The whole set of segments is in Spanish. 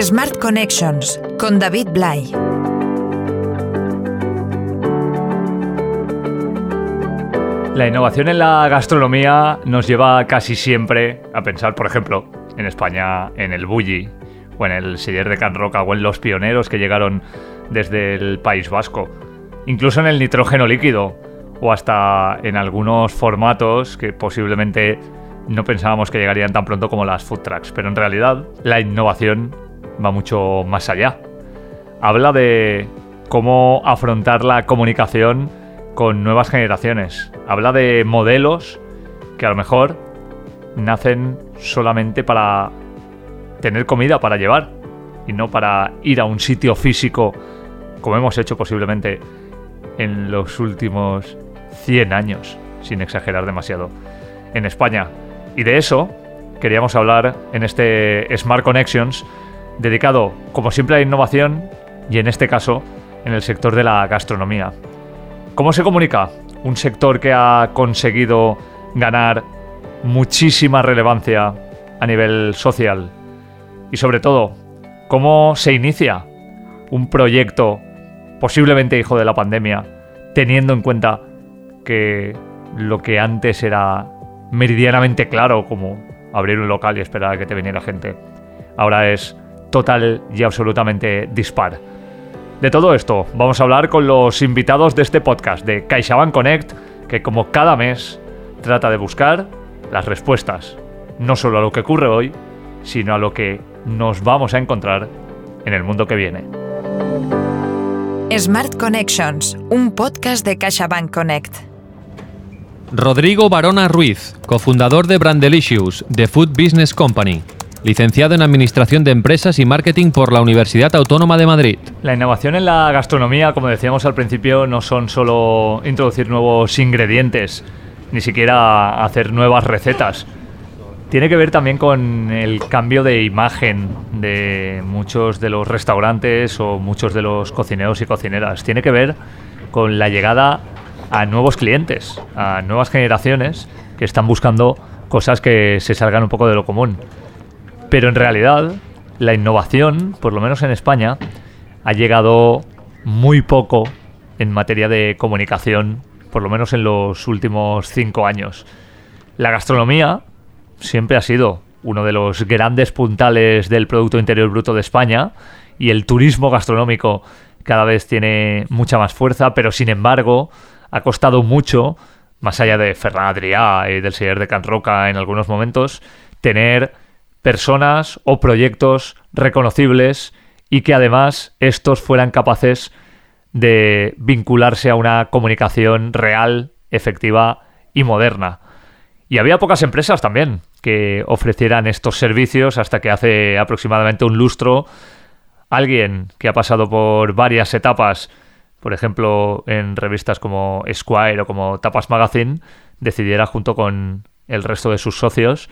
Smart Connections con David Blay. La innovación en la gastronomía nos lleva casi siempre a pensar, por ejemplo, en España, en el bulli, o en el Siller de Can Roca, o en los pioneros que llegaron desde el País Vasco, incluso en el nitrógeno líquido, o hasta en algunos formatos que posiblemente no pensábamos que llegarían tan pronto como las food trucks, pero en realidad la innovación va mucho más allá. Habla de cómo afrontar la comunicación con nuevas generaciones. Habla de modelos que a lo mejor nacen solamente para tener comida para llevar y no para ir a un sitio físico como hemos hecho posiblemente en los últimos 100 años, sin exagerar demasiado, en España. Y de eso queríamos hablar en este Smart Connections, dedicado, como siempre, a la innovación y en este caso, en el sector de la gastronomía. ¿Cómo se comunica un sector que ha conseguido ganar muchísima relevancia a nivel social? Y sobre todo, ¿cómo se inicia un proyecto posiblemente hijo de la pandemia, teniendo en cuenta que lo que antes era meridianamente claro, como abrir un local y esperar a que te viniera gente, ahora es total y absolutamente dispar. De todo esto vamos a hablar con los invitados de este podcast de CaixaBank Connect, que como cada mes trata de buscar las respuestas, no solo a lo que ocurre hoy, sino a lo que nos vamos a encontrar en el mundo que viene. Smart Connections, un podcast de CaixaBank Connect. Rodrigo Barona Ruiz, cofundador de Brandelicious, The Food Business Company, licenciado en Administración de Empresas y Marketing por la Universidad Autónoma de Madrid. La innovación en la gastronomía, como decíamos al principio, no son solo introducir nuevos ingredientes, ni siquiera hacer nuevas recetas. Tiene que ver también con el cambio de imagen de muchos de los restaurantes o muchos de los cocineros y cocineras. Tiene que ver con la llegada a nuevos clientes, a nuevas generaciones que están buscando cosas que se salgan un poco de lo común. Pero en realidad, la innovación, por lo menos en España, ha llegado muy poco en materia de comunicación, por lo menos en los últimos cinco años. La gastronomía siempre ha sido uno de los grandes puntales del Producto Interior Bruto de España y el turismo gastronómico cada vez tiene mucha más fuerza, pero sin embargo ha costado mucho, más allá de Ferran Adrià y del señor de Can Roca en algunos momentos, tener personas o proyectos reconocibles y que además estos fueran capaces de vincularse a una comunicación real, efectiva y moderna. Y había pocas empresas también que ofrecieran estos servicios hasta que hace aproximadamente un lustro alguien que ha pasado por varias etapas, por ejemplo en revistas como Esquire o como Tapas Magazine, decidiera junto con el resto de sus socios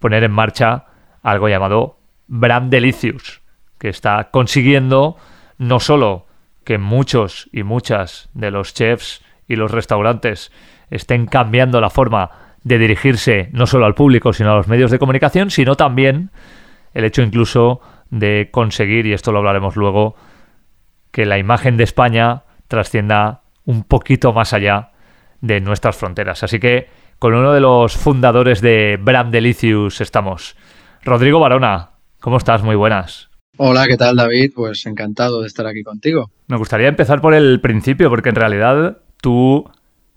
poner en marcha algo llamado Brand Delicious, que está consiguiendo no solo que muchos y muchas de los chefs y los restaurantes estén cambiando la forma de dirigirse no solo al público, sino a los medios de comunicación, sino también el hecho incluso de conseguir, y esto lo hablaremos luego, que la imagen de España trascienda un poquito más allá de nuestras fronteras. Así que con uno de los fundadores de Brand Delicious estamos. Rodrigo Barona, ¿cómo estás? Muy buenas. Hola, ¿qué tal David? Pues encantado de estar aquí contigo. Me gustaría empezar por el principio, porque en realidad tú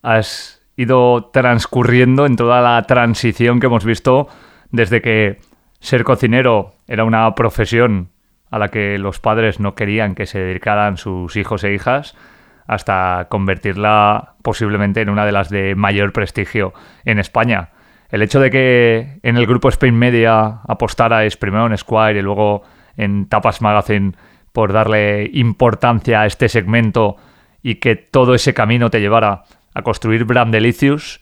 has ido transcurriendo en toda la transición que hemos visto desde que ser cocinero era una profesión a la que los padres no querían que se dedicaran sus hijos e hijas, hasta convertirla posiblemente en una de las de mayor prestigio en España el hecho de que en el grupo Spain Media apostarais primero en Squire y luego en Tapas Magazine por darle importancia a este segmento y que todo ese camino te llevara a construir Brand Delicious,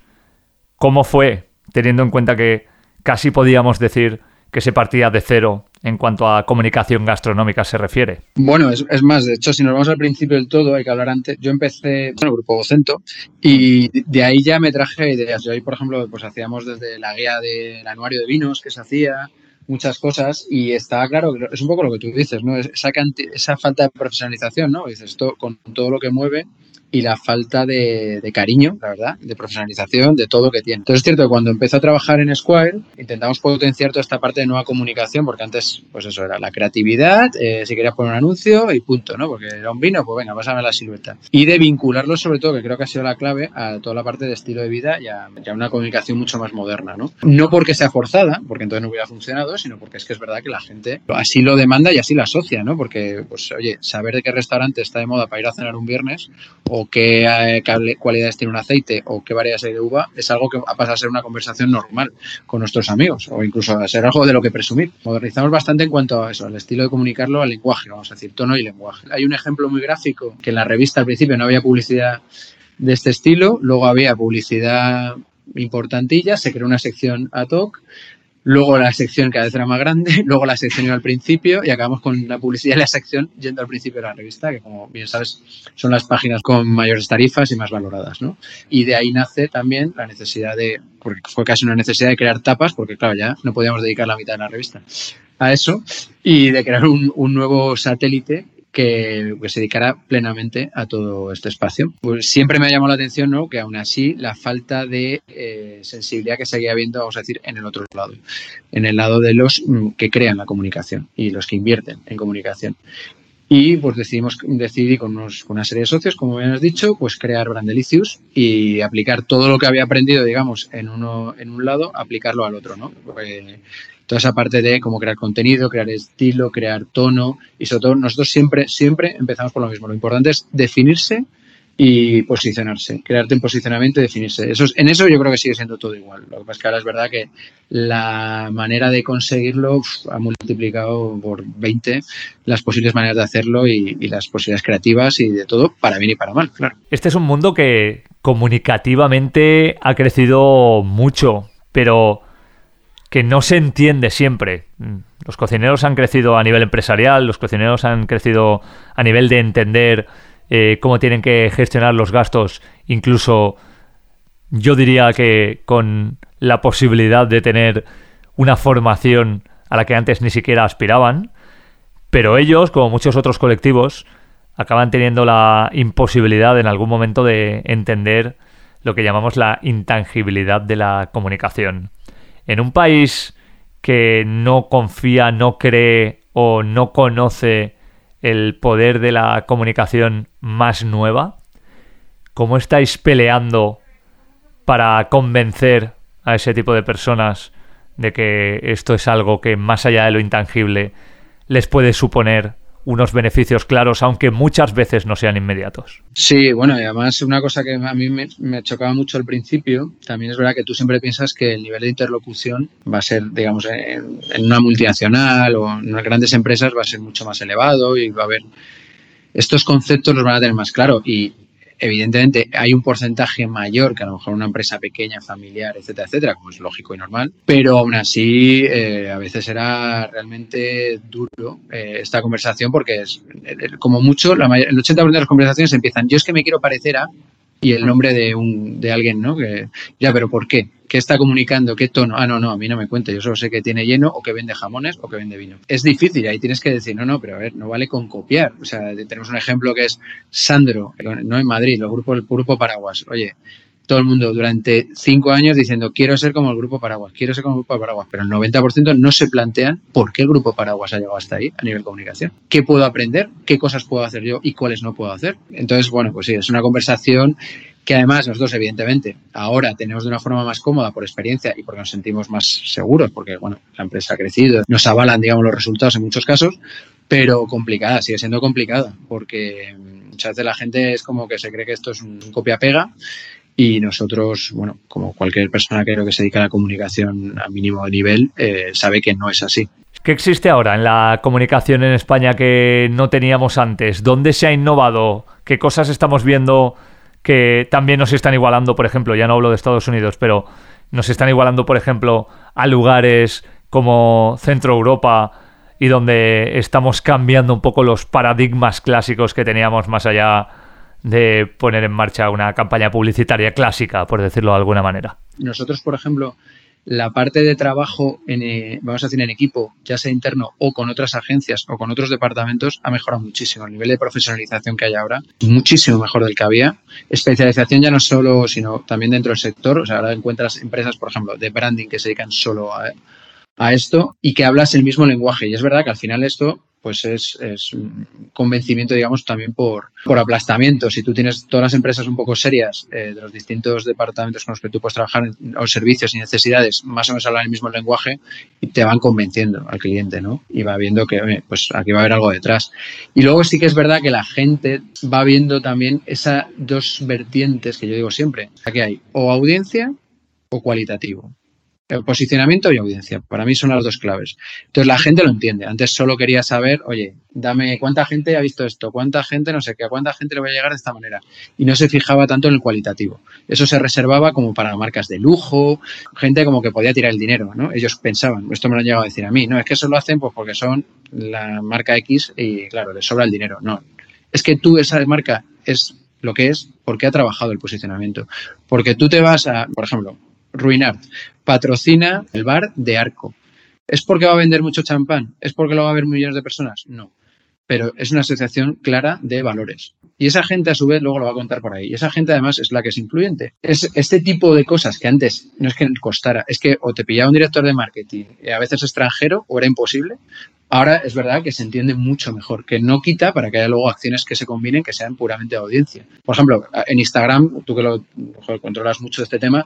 ¿cómo fue, teniendo en cuenta que casi podíamos decir que se partía de cero en cuanto a comunicación gastronómica se refiere. Bueno, es, más, de hecho, si nos vamos al principio del todo, hay que hablar antes. Yo empecé en el grupo Vocento y de ahí ya me traje ideas. Yo ahí, por ejemplo, pues hacíamos desde la guía del anuario de vinos que se hacía, muchas cosas y está claro, es un poco lo que tú dices, ¿no? Esa, esa falta de profesionalización, ¿no? Dices, esto con todo lo que mueve y la falta de, cariño, la verdad, de profesionalización, de todo que tiene. Entonces es cierto que cuando empezó a trabajar en Square, intentamos potenciar toda esta parte de nueva comunicación, porque antes, pues eso, era la creatividad, eh, si querías poner un anuncio y punto, ¿no? Porque era un vino, pues venga, pásame la silueta. Y de vincularlo sobre todo, que creo que ha sido la clave, a toda la parte de estilo de vida y a, una comunicación mucho más moderna, ¿no? No porque sea forzada, porque entonces no hubiera funcionado, sino porque es que es verdad que la gente así lo demanda y así lo asocia, ¿no? Porque, pues, oye, saber de qué restaurante está de moda para ir a cenar un viernes o qué, eh, cualidades tiene un aceite o qué variedades hay de uva, es algo que ha pasado a ser una conversación normal con nuestros amigos o incluso a ser algo de lo que presumir. Modernizamos bastante en cuanto a eso, al estilo de comunicarlo, al lenguaje, vamos a decir, tono y lenguaje. Hay un ejemplo muy gráfico que en la revista al principio no había publicidad de este estilo, luego había publicidad importantilla, se creó una sección ad hoc Luego la sección cada vez era más grande, luego la sección iba al principio y acabamos con la publicidad de la sección yendo al principio de la revista, que como bien sabes son las páginas con mayores tarifas y más valoradas, ¿no? Y de ahí nace también la necesidad de, porque fue casi una necesidad de crear tapas, porque claro, ya no podíamos dedicar la mitad de la revista a eso, y de crear un nuevo satélite que, se dedicara plenamente a todo este espacio. Pues siempre me ha llamado la atención ¿no? que aún así la falta de eh, sensibilidad que seguía habiendo, vamos a decir, en el otro lado, en el lado de los mm, que crean la comunicación y los que invierten en comunicación. Y pues decidimos, decidí con, una serie de socios, como bien has dicho, pues crear Brandelicious y aplicar todo lo que había aprendido, digamos, en uno, en un lado, aplicarlo al otro, ¿no? Eh, toda esa parte de cómo crear contenido, crear estilo, crear tono y sobre todo nosotros siempre, siempre empezamos por lo mismo. Lo importante es definirse y posicionarse, crearte un posicionamiento y definirse. Eso en eso yo creo que sigue siendo todo igual. Lo que pasa es que ahora es verdad que la manera de conseguirlo ha multiplicado por 20 las posibles maneras de hacerlo y, las posibilidades creativas y de todo, para bien y para mal, claro. Este es un mundo que comunicativamente ha crecido mucho, pero que no se entiende siempre. Los cocineros han crecido a nivel empresarial, los cocineros han crecido a nivel de entender eh, cómo tienen que gestionar los gastos, incluso yo diría que con la posibilidad de tener una formación a la que antes ni siquiera aspiraban, pero ellos, como muchos otros colectivos, acaban teniendo la imposibilidad en algún momento de entender lo que llamamos la intangibilidad de la comunicación en un país que no confía, no cree o no conoce el poder de la comunicación más nueva, ¿cómo estáis peleando para convencer a ese tipo de personas de que esto es algo que más allá de lo intangible les puede suponer unos beneficios claros, aunque muchas veces no sean inmediatos. Sí, bueno, y además una cosa que a mí me, chocaba mucho al principio, también es verdad que tú siempre piensas que el nivel de interlocución va a ser, digamos, en, una multinacional o en unas grandes empresas va a ser mucho más elevado y va a haber estos conceptos los van a tener más claro y evidentemente hay un porcentaje mayor que a lo mejor una empresa pequeña, familiar, etcétera, etcétera, como es lógico y normal, pero aún así eh, a veces era realmente duro eh, esta conversación porque es como mucho, la el 80% de las conversaciones empiezan, yo es que me quiero parecer a y el nombre de, un, de alguien, ¿no? Que, ya, pero ¿por qué? ¿Qué está comunicando? ¿Qué tono? Ah, no, no, a mí no me cuenta. Yo solo sé que tiene lleno o que vende jamones o que vende vino. Es difícil, ahí tienes que decir, no, no, pero a ver, no vale con copiar. O sea, tenemos un ejemplo que es Sandro, no en Madrid, el grupo, el grupo Paraguas. Oye, todo el mundo durante cinco años diciendo quiero ser como el Grupo Paraguas, quiero ser como el Grupo Paraguas, pero el 90% no se plantean por qué el Grupo Paraguas ha llegado hasta ahí a nivel comunicación. ¿Qué puedo aprender? ¿Qué cosas puedo hacer yo y cuáles no puedo hacer? Entonces, bueno, pues sí, es una conversación que además nosotros, evidentemente, ahora tenemos de una forma más cómoda por experiencia y porque nos sentimos más seguros, porque, bueno, la empresa ha crecido, nos avalan, digamos, los resultados en muchos casos, pero complicada, sigue siendo complicada, porque muchas veces la gente es como que se cree que esto es un copia-pega y nosotros, bueno, como cualquier persona que creo que se dedica a la comunicación a mínimo nivel, eh, sabe que no es así. ¿Qué existe ahora en la comunicación en España que no teníamos antes? ¿Dónde se ha innovado? ¿Qué cosas estamos viendo que también nos están igualando, por ejemplo, ya no hablo de Estados Unidos, pero nos están igualando, por ejemplo, a lugares como Centro Europa y donde estamos cambiando un poco los paradigmas clásicos que teníamos más allá de poner en marcha una campaña publicitaria clásica, por decirlo de alguna manera. Nosotros, por ejemplo, la parte de trabajo, en, eh, vamos a decir, en equipo, ya sea interno o con otras agencias o con otros departamentos, ha mejorado muchísimo. El nivel de profesionalización que hay ahora muchísimo mejor del que había. Especialización ya no solo, sino también dentro del sector. O sea, ahora encuentras empresas, por ejemplo, de branding que se dedican solo a, a esto y que hablas el mismo lenguaje. Y es verdad que al final esto pues es, es convencimiento, digamos, también por, por aplastamiento. Si tú tienes todas las empresas un poco serias eh, de los distintos departamentos con los que tú puedes trabajar, o servicios y necesidades, más o menos hablan el mismo lenguaje, y te van convenciendo al cliente, ¿no? Y va viendo que, pues aquí va a haber algo detrás. Y luego sí que es verdad que la gente va viendo también esas dos vertientes que yo digo siempre. Aquí hay o audiencia o cualitativo posicionamiento y audiencia. Para mí son las dos claves. Entonces la gente lo entiende. Antes solo quería saber, oye, dame cuánta gente ha visto esto, cuánta gente no sé qué, a cuánta gente le va a llegar de esta manera. Y no se fijaba tanto en el cualitativo. Eso se reservaba como para marcas de lujo, gente como que podía tirar el dinero, ¿no? Ellos pensaban, esto me lo han llegado a decir a mí, no, es que eso lo hacen pues porque son la marca X y claro, les sobra el dinero. No, es que tú esa marca es lo que es porque ha trabajado el posicionamiento. Porque tú te vas a, por ejemplo, Ruinart patrocina el bar de Arco. ¿Es porque va a vender mucho champán? ¿Es porque lo va a ver millones de personas? No. Pero es una asociación clara de valores. Y esa gente, a su vez, luego lo va a contar por ahí. Y esa gente, además, es la que es influyente. Es este tipo de cosas que antes no es que costara, es que o te pillaba un director de marketing, a veces extranjero, o era imposible. Ahora es verdad que se entiende mucho mejor, que no quita para que haya luego acciones que se combinen que sean puramente de audiencia. Por ejemplo, en Instagram, tú que lo controlas mucho este tema,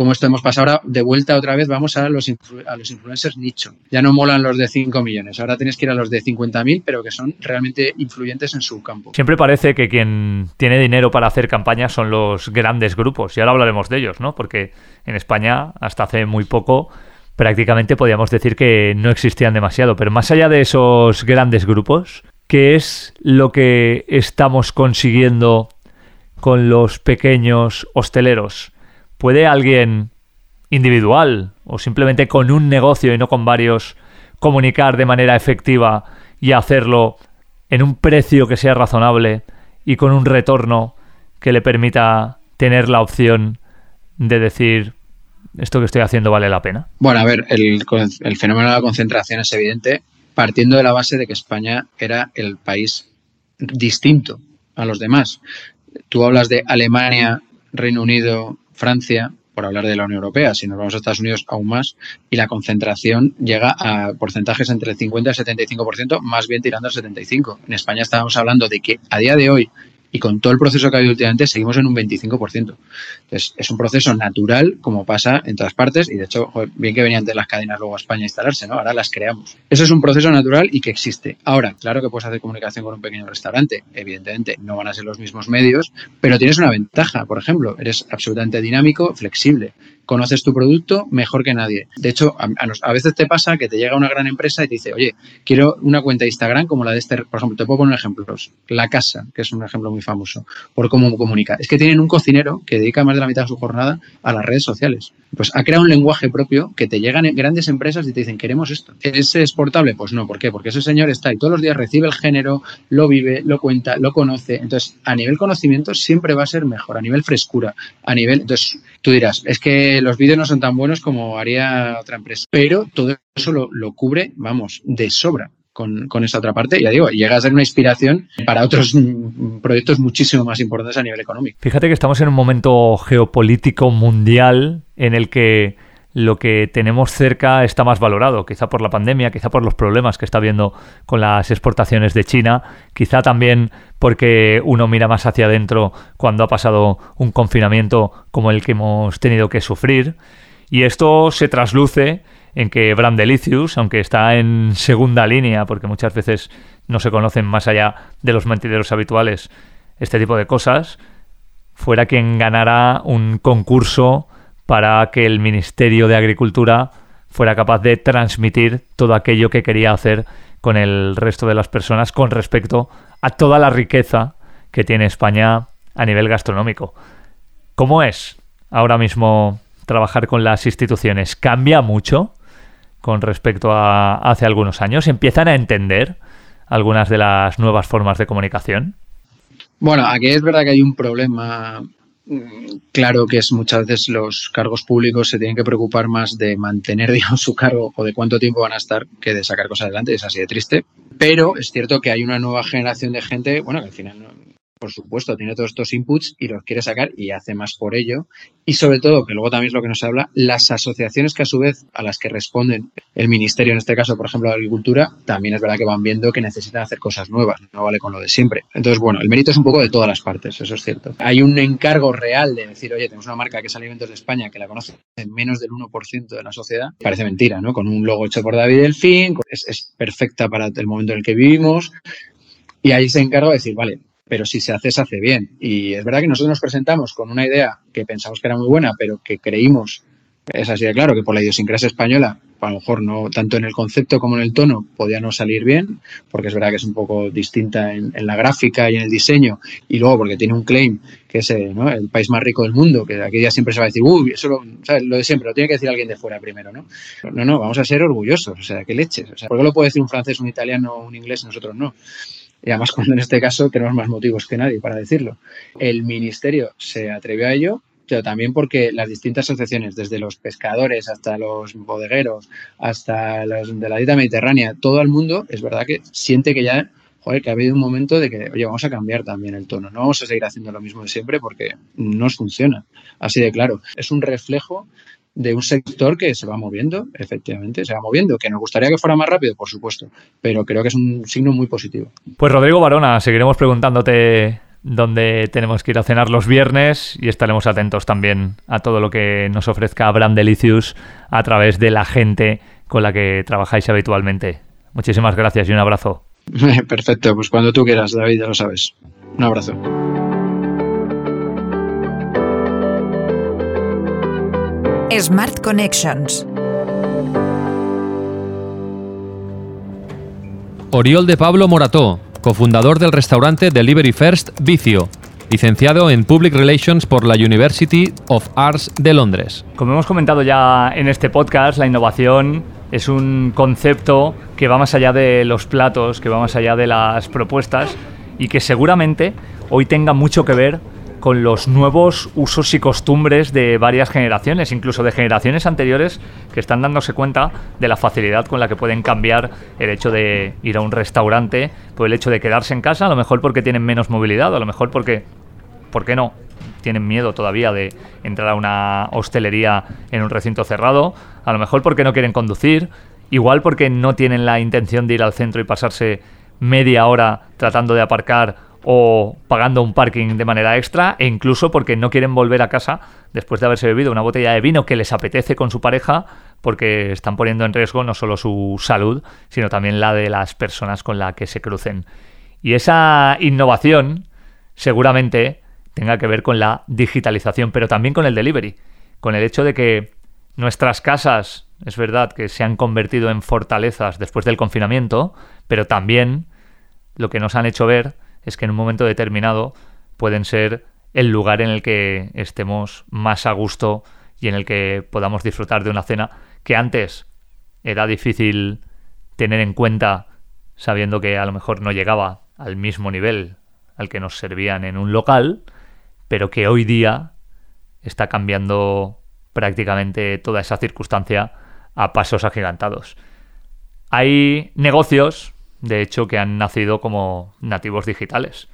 como esto hemos pasado ahora, de vuelta otra vez vamos a los, influencers nicho. Ya no molan los de 5 millones, ahora tienes que ir a los de 50.000, pero que son realmente influyentes en su campo. Siempre parece que quien tiene dinero para hacer campañas son los grandes grupos, y ahora hablaremos de ellos, ¿no? Porque en España, hasta hace muy poco, prácticamente podíamos decir que no existían demasiado, pero más allá de esos grandes grupos, ¿qué es lo que estamos consiguiendo con los pequeños hosteleros? ¿Puede alguien individual o simplemente con un negocio y no con varios comunicar de manera efectiva y hacerlo en un precio que sea razonable y con un retorno que le permita tener la opción de decir esto que estoy haciendo vale la pena? Bueno, a ver, el, el, fenómeno de la concentración es evidente partiendo de la base de que España era el país distinto a los demás. Tú hablas de Alemania, Reino Unido, Francia, por hablar de la Unión Europea, si nos vamos a Estados Unidos aún más, y la concentración llega a porcentajes entre el 50 y el 75%, más bien tirando al 75%. En España estábamos hablando de que a día de hoy y con todo el proceso que ha habido últimamente seguimos en un 25%. Entonces, es un proceso natural como pasa en todas partes y de hecho, bien que venían de las cadenas luego a España a instalarse, ¿no? Ahora las creamos. Eso es un proceso natural y que existe. Ahora, claro que puedes hacer comunicación con un pequeño restaurante, evidentemente no van a ser los mismos medios, pero tienes una ventaja, por ejemplo, eres absolutamente dinámico, flexible conoces tu producto mejor que nadie. De hecho, a, veces te pasa que te llega una gran empresa y te dice, oye, quiero una cuenta de Instagram como la de este, por ejemplo, te puedo poner ejemplos. La Casa, que es un ejemplo muy famoso, por cómo comunica. Es que tienen un cocinero que dedica más de la mitad de su jornada a las redes sociales. Pues ha creado un lenguaje propio que te llegan grandes empresas y te dicen, queremos esto. ¿Es exportable? Pues no, ¿por qué? Porque ese señor está y todos los días recibe el género, lo vive, lo cuenta, lo conoce. Entonces, a nivel conocimiento siempre va a ser mejor, a nivel frescura, a nivel... Entonces, tú dirás, es que los vídeos no son tan buenos como haría otra empresa. Pero todo eso lo, cubre, vamos, de sobra. Con, con, esa otra parte, ya digo, llega a ser una inspiración para otros proyectos muchísimo más importantes a nivel económico. Fíjate que estamos en un momento geopolítico mundial en el que lo que tenemos cerca está más valorado, quizá por la pandemia, quizá por los problemas que está habiendo con las exportaciones de China, quizá también porque uno mira más hacia adentro cuando ha pasado un confinamiento como el que hemos tenido que sufrir. Y esto se trasluce en que Brandelicius, aunque está en segunda línea, porque muchas veces no se conocen más allá de los mentideros habituales este tipo de cosas, fuera quien ganara un concurso para que el Ministerio de Agricultura fuera capaz de transmitir todo aquello que quería hacer con el resto de las personas con respecto a toda la riqueza que tiene España a nivel gastronómico. ¿Cómo es ahora mismo trabajar con las instituciones? ¿Cambia mucho con respecto a hace algunos años? ¿Empiezan a entender algunas de las nuevas formas de comunicación? Bueno, aquí es verdad que hay un problema claro que es muchas veces los cargos públicos se tienen que preocupar más de mantener digamos, su cargo o de cuánto tiempo van a estar que de sacar cosas adelante. Es así de triste. Pero es cierto que hay una nueva generación de gente, bueno, que al final por supuesto, tiene todos estos inputs y los quiere sacar y hace más por ello. Y sobre todo, que luego también es lo que nos habla, las asociaciones que a su vez a las que responden el ministerio, en este caso, por ejemplo, la agricultura, también es verdad que van viendo que necesitan hacer cosas nuevas, no vale con lo de siempre. Entonces, bueno, el mérito es un poco de todas las partes, eso es cierto. Hay un encargo real de decir, oye, tenemos una marca que sale Alimentos de España que la conoce menos del 1% de la sociedad. Parece mentira, ¿no? Con un logo hecho por David Delfín, es, es perfecta para el momento en el que vivimos. Y ahí se encarga de decir, vale, pero si se hace, se hace bien. Y es verdad que nosotros nos presentamos con una idea que pensamos que era muy buena, pero que creímos, es así de claro, que por la idiosincrasia española, a lo mejor no tanto en el concepto como en el tono, podía no salir bien, porque es verdad que es un poco distinta en, la gráfica y en el diseño, y luego porque tiene un claim que es eh, el país más rico del mundo, que aquí ya siempre se va a decir, uy, eso lo, lo de siempre, lo tiene que decir alguien de fuera primero, ¿no? No, no, vamos a ser orgullosos, o sea, que leches. O sea, ¿Por qué lo puede decir un francés, un italiano, un inglés nosotros no? Y además cuando en este caso tenemos más motivos que nadie para decirlo. El ministerio se atrevió a ello, pero también porque las distintas asociaciones, desde los pescadores hasta los bodegueros, hasta los de la dieta mediterránea, todo el mundo, es verdad que siente que ya, joder, que ha habido un momento de que, oye, vamos a cambiar también el tono, no vamos a seguir haciendo lo mismo de siempre porque no funciona, así de claro. Es un reflejo de un sector que se va moviendo, efectivamente, se va moviendo, que nos gustaría que fuera más rápido, por supuesto, pero creo que es un signo muy positivo. Pues Rodrigo Barona, seguiremos preguntándote dónde tenemos que ir a cenar los viernes y estaremos atentos también a todo lo que nos ofrezca Brand Delicious a través de la gente con la que trabajáis habitualmente. Muchísimas gracias y un abrazo. Perfecto, pues cuando tú quieras, David, ya lo sabes. Un abrazo. Smart Connections. Oriol de Pablo Morató, cofundador del restaurante Delivery First Vicio, licenciado en Public Relations por la University of Arts de Londres. Como hemos comentado ya en este podcast, la innovación es un concepto que va más allá de los platos, que va más allá de las propuestas y que seguramente hoy tenga mucho que ver con los nuevos usos y costumbres de varias generaciones, incluso de generaciones anteriores que están dándose cuenta de la facilidad con la que pueden cambiar el hecho de ir a un restaurante por el hecho de quedarse en casa, a lo mejor porque tienen menos movilidad, a lo mejor porque, ¿por qué no? Tienen miedo todavía de entrar a una hostelería en un recinto cerrado, a lo mejor porque no quieren conducir, igual porque no tienen la intención de ir al centro y pasarse media hora tratando de aparcar o pagando un parking de manera extra e incluso porque no quieren volver a casa después de haberse bebido una botella de vino que les apetece con su pareja porque están poniendo en riesgo no solo su salud, sino también la de las personas con las que se crucen. Y esa innovación seguramente tenga que ver con la digitalización, pero también con el delivery, con el hecho de que nuestras casas, es verdad que se han convertido en fortalezas después del confinamiento, pero también lo que nos han hecho ver es que en un momento determinado pueden ser el lugar en el que estemos más a gusto y en el que podamos disfrutar de una cena que antes era difícil tener en cuenta sabiendo que a lo mejor no llegaba al mismo nivel al que nos servían en un local, pero que hoy día está cambiando prácticamente toda esa circunstancia a pasos agigantados. Hay negocios de hecho, que han nacido como nativos digitales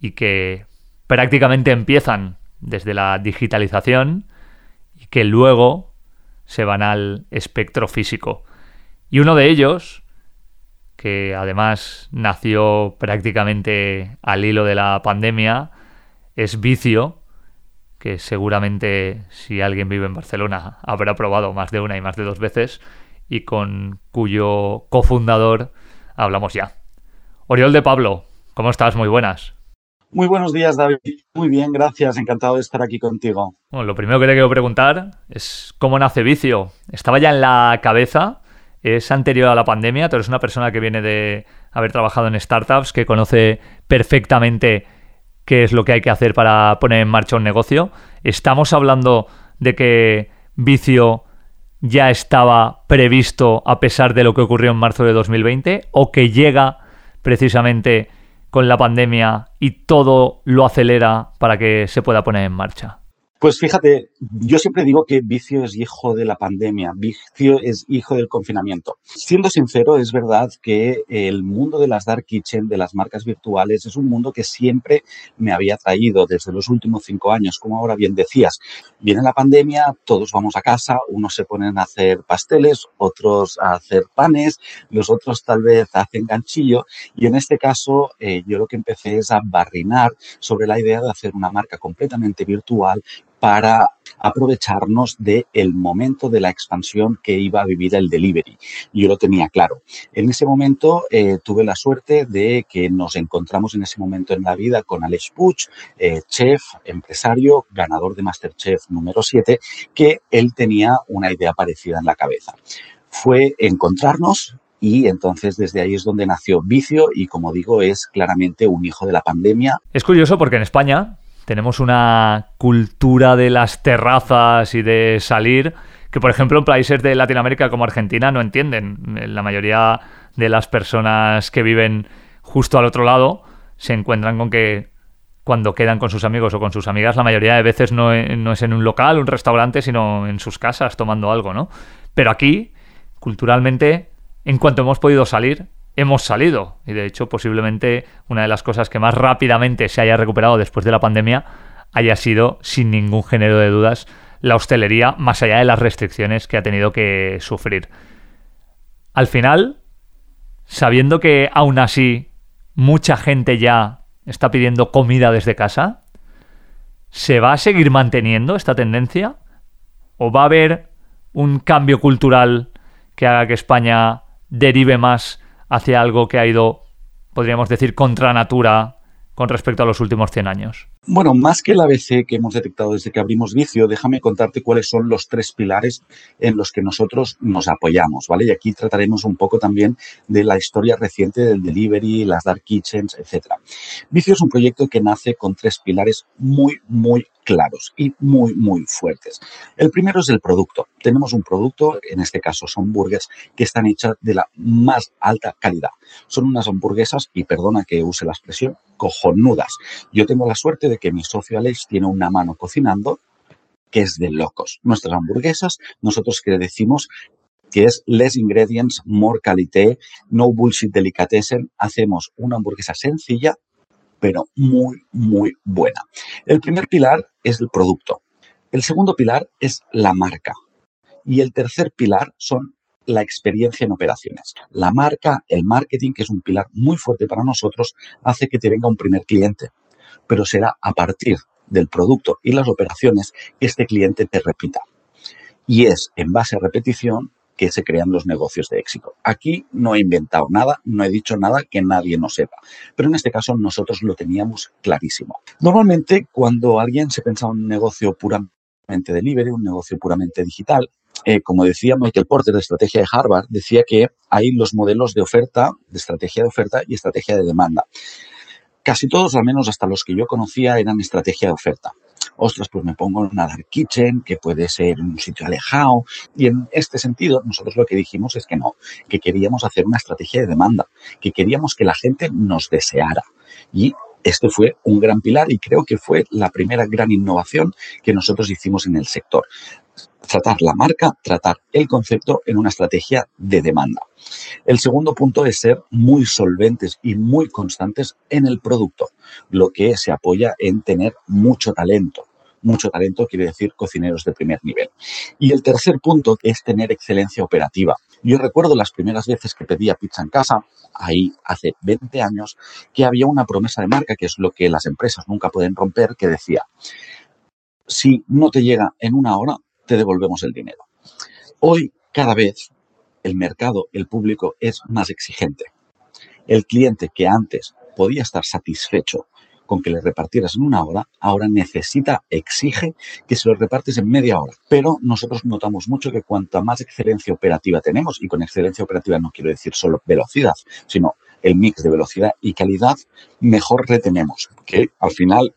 y que prácticamente empiezan desde la digitalización y que luego se van al espectro físico. Y uno de ellos, que además nació prácticamente al hilo de la pandemia, es Vicio, que seguramente si alguien vive en Barcelona habrá probado más de una y más de dos veces, y con cuyo cofundador hablamos ya. Oriol de Pablo, ¿cómo estás? Muy buenas. Muy buenos días, David. Muy bien, gracias. Encantado de estar aquí contigo. Bueno, lo primero que te quiero preguntar es cómo nace Vicio. ¿Estaba ya en la cabeza? ¿Es anterior a la pandemia? Tú eres una persona que viene de haber trabajado en startups, que conoce perfectamente qué es lo que hay que hacer para poner en marcha un negocio. ¿Estamos hablando de que Vicio ya estaba previsto a pesar de lo que ocurrió en marzo de 2020 o que llega precisamente con la pandemia y todo lo acelera para que se pueda poner en marcha? Pues fíjate, yo siempre digo que vicio es hijo de la pandemia, vicio es hijo del confinamiento. Siendo sincero, es verdad que el mundo de las dark kitchen, de las marcas virtuales, es un mundo que siempre me había traído desde los últimos cinco años, como ahora bien decías. Viene la pandemia, todos vamos a casa, unos se ponen a hacer pasteles, otros a hacer panes, los otros tal vez hacen ganchillo y en este caso eh, yo lo que empecé es a barrinar sobre la idea de hacer una marca completamente virtual para aprovecharnos del el momento de la expansión que iba a vivir el delivery. Yo lo tenía claro. En ese momento eh, tuve la suerte de que nos encontramos en ese momento en la vida con Alex Puch, eh, chef, empresario, ganador de Masterchef número 7, que él tenía una idea parecida en la cabeza. Fue encontrarnos, y entonces desde ahí es donde nació Vicio y como digo es claramente un hijo de la pandemia. Es curioso porque en España tenemos una cultura de las terrazas y de salir que, por ejemplo, en países de Latinoamérica como Argentina no entienden. La mayoría de las personas que viven justo al otro lado se encuentran con que cuando quedan con sus amigos o con sus amigas, la mayoría de veces no, es en un local, un restaurante, sino en sus casas tomando algo, ¿no? Pero aquí, culturalmente, en cuanto hemos podido salir, hemos salido. Y de hecho, posiblemente una de las cosas que más rápidamente se haya recuperado después de la pandemia haya sido, sin ningún género de dudas, la hostelería, más allá de las restricciones que ha tenido que sufrir. Al final, sabiendo que aún así mucha gente ya está pidiendo comida desde casa, ¿se va a seguir manteniendo esta tendencia? ¿O va a haber un cambio cultural que haga que España derive más hacia algo que ha ido, podríamos decir, contra natura con respecto a los últimos 100 años? Bueno, más que el ABC que hemos detectado desde que abrimos vicio, déjame contarte cuáles son los tres pilares en los que nosotros nos apoyamos, ¿vale? Y aquí trataremos un poco también de la historia reciente del delivery, las dark kitchens, etc. Vicio es un proyecto que nace con tres pilares muy, muy claros y muy, muy fuertes. El primero es el producto. Tenemos un producto, en este caso son burgers, que están hechas de la más alta calidad. Son unas hamburguesas, y perdona que use la expresión, cojonudas. Yo tengo la suerte de que mi socio Alex tiene una mano cocinando que es de locos. Nuestras hamburguesas, nosotros que decimos que es less ingredients, more qualité, no bullshit delicatessen. Hacemos una hamburguesa sencilla, pero muy, muy buena. El primer pilar es el producto. El segundo pilar es la marca. Y el tercer pilar son la experiencia en operaciones. La marca, el marketing, que es un pilar muy fuerte para nosotros, hace que te venga un primer cliente pero será a partir del producto y las operaciones que este cliente te repita. Y es en base a repetición que se crean los negocios de éxito. Aquí no he inventado nada, no he dicho nada que nadie no sepa, pero en este caso nosotros lo teníamos clarísimo. Normalmente cuando alguien se pensa en un negocio puramente delivery, un negocio puramente digital, eh, como decía Michael Porter de Estrategia de Harvard, decía que hay los modelos de oferta, de estrategia de oferta y estrategia de demanda. Casi todos, al menos hasta los que yo conocía, eran estrategia de oferta. Ostras, pues me pongo en una dark kitchen, que puede ser un sitio alejado. Y en este sentido, nosotros lo que dijimos es que no, que queríamos hacer una estrategia de demanda, que queríamos que la gente nos deseara. Y este fue un gran pilar y creo que fue la primera gran innovación que nosotros hicimos en el sector tratar la marca, tratar el concepto en una estrategia de demanda. El segundo punto es ser muy solventes y muy constantes en el producto, lo que se apoya en tener mucho talento. Mucho talento quiere decir cocineros de primer nivel. Y el tercer punto es tener excelencia operativa. Yo recuerdo las primeras veces que pedía pizza en casa, ahí hace 20 años, que había una promesa de marca, que es lo que las empresas nunca pueden romper, que decía, si no te llega en una hora, te devolvemos el dinero. Hoy, cada vez, el mercado, el público es más exigente. El cliente que antes podía estar satisfecho con que le repartieras en una hora, ahora necesita, exige que se lo repartes en media hora. Pero nosotros notamos mucho que cuanta más excelencia operativa tenemos, y con excelencia operativa no quiero decir solo velocidad, sino el mix de velocidad y calidad, mejor retenemos, que al final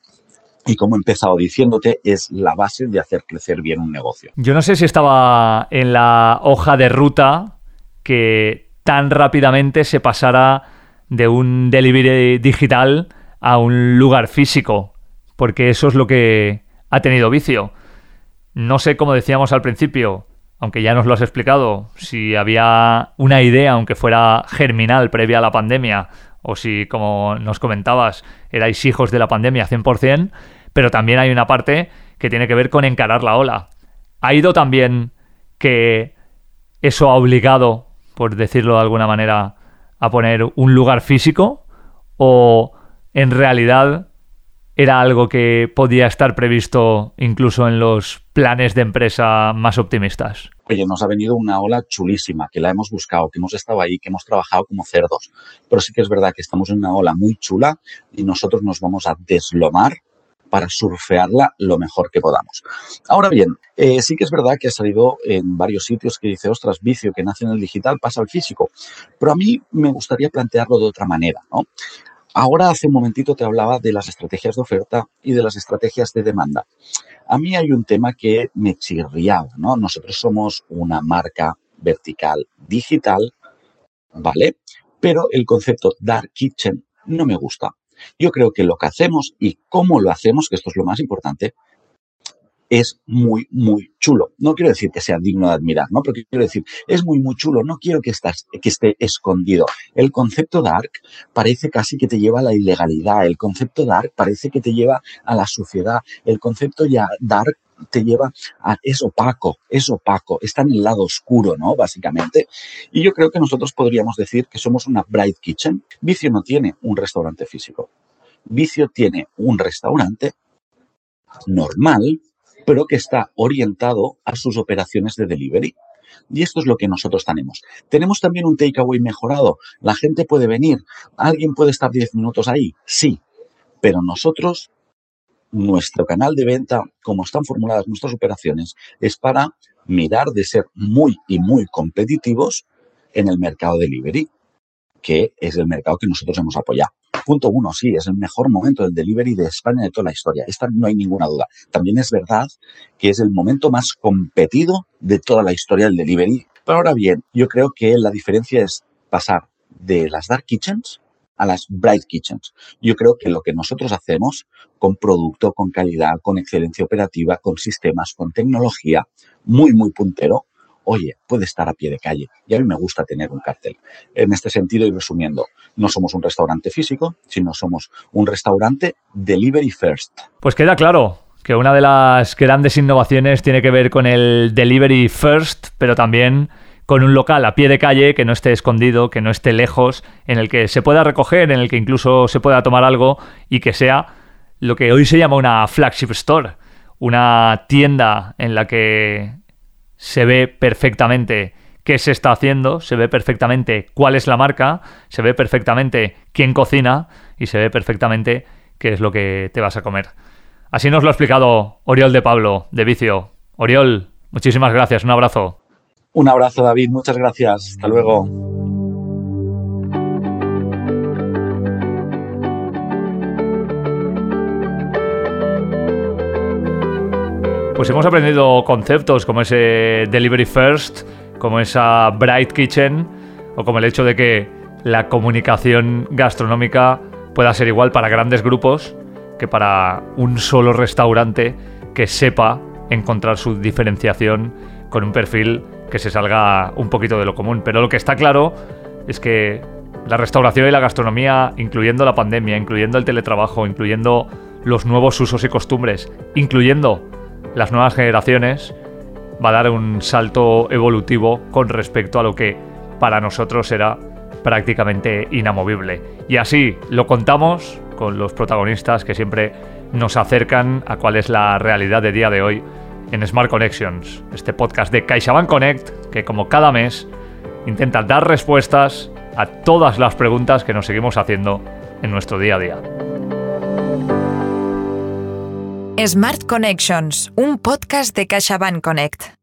y como he empezado diciéndote, es la base de hacer crecer bien un negocio. Yo no sé si estaba en la hoja de ruta que tan rápidamente se pasara de un delivery digital a un lugar físico, porque eso es lo que ha tenido vicio. No sé, como decíamos al principio, aunque ya nos lo has explicado, si había una idea, aunque fuera germinal previa a la pandemia, o si, como nos comentabas, erais hijos de la pandemia 100%, pero también hay una parte que tiene que ver con encarar la ola. ¿Ha ido también que eso ha obligado, por decirlo de alguna manera, a poner un lugar físico? ¿O en realidad era algo que podía estar previsto incluso en los planes de empresa más optimistas? Oye, nos ha venido una ola chulísima, que la hemos buscado, que hemos estado ahí, que hemos trabajado como cerdos. Pero sí que es verdad que estamos en una ola muy chula y nosotros nos vamos a deslomar para surfearla lo mejor que podamos. Ahora bien, eh, sí que es verdad que ha salido en varios sitios que dice, ostras, vicio que nace en el digital pasa al físico. Pero a mí me gustaría plantearlo de otra manera, ¿no? Ahora hace un momentito te hablaba de las estrategias de oferta y de las estrategias de demanda. A mí hay un tema que me chirriaba, ¿no? Nosotros somos una marca vertical digital, ¿vale? Pero el concepto dark kitchen no me gusta. Yo creo que lo que hacemos y cómo lo hacemos, que esto es lo más importante, es muy, muy chulo. No quiero decir que sea digno de admirar, ¿no? Porque quiero decir, es muy, muy chulo. No quiero que, estás, que esté escondido. El concepto dark parece casi que te lleva a la ilegalidad. El concepto dark parece que te lleva a la suciedad. El concepto ya dark te lleva a es opaco, es opaco, está en el lado oscuro, ¿no? Básicamente. Y yo creo que nosotros podríamos decir que somos una bright kitchen. Vicio no tiene un restaurante físico. Vicio tiene un restaurante normal, pero que está orientado a sus operaciones de delivery. Y esto es lo que nosotros tenemos. Tenemos también un takeaway mejorado. La gente puede venir. ¿Alguien puede estar 10 minutos ahí? Sí. Pero nosotros, nuestro canal de venta, como están formuladas nuestras operaciones, es para mirar de ser muy y muy competitivos en el mercado delivery, que es el mercado que nosotros hemos apoyado. Punto uno, sí, es el mejor momento del delivery de España de toda la historia. Esta no hay ninguna duda. También es verdad que es el momento más competido de toda la historia del delivery. Pero ahora bien, yo creo que la diferencia es pasar de las dark kitchens a las bright kitchens. Yo creo que lo que nosotros hacemos con producto, con calidad, con excelencia operativa, con sistemas, con tecnología, muy, muy puntero, oye, puede estar a pie de calle. Y a mí me gusta tener un cartel. En este sentido, y resumiendo, no somos un restaurante físico, sino somos un restaurante delivery first. Pues queda claro que una de las grandes innovaciones tiene que ver con el delivery first, pero también con un local a pie de calle que no esté escondido, que no esté lejos, en el que se pueda recoger, en el que incluso se pueda tomar algo y que sea lo que hoy se llama una flagship store, una tienda en la que se ve perfectamente qué se está haciendo, se ve perfectamente cuál es la marca, se ve perfectamente quién cocina y se ve perfectamente qué es lo que te vas a comer. Así nos lo ha explicado Oriol de Pablo, de Vicio. Oriol, muchísimas gracias, un abrazo. Un abrazo, David, muchas gracias. Hasta luego. Pues hemos aprendido conceptos como ese Delivery First, como esa Bright Kitchen, o como el hecho de que la comunicación gastronómica pueda ser igual para grandes grupos que para un solo restaurante que sepa encontrar su diferenciación con un perfil que se salga un poquito de lo común. Pero lo que está claro es que la restauración y la gastronomía, incluyendo la pandemia, incluyendo el teletrabajo, incluyendo los nuevos usos y costumbres, incluyendo las nuevas generaciones, va a dar un salto evolutivo con respecto a lo que para nosotros era prácticamente inamovible. Y así lo contamos con los protagonistas que siempre nos acercan a cuál es la realidad de día de hoy en Smart Connections, este podcast de CaixaBank Connect que como cada mes intenta dar respuestas a todas las preguntas que nos seguimos haciendo en nuestro día a día. Smart Connections, un podcast de CaixaBank Connect.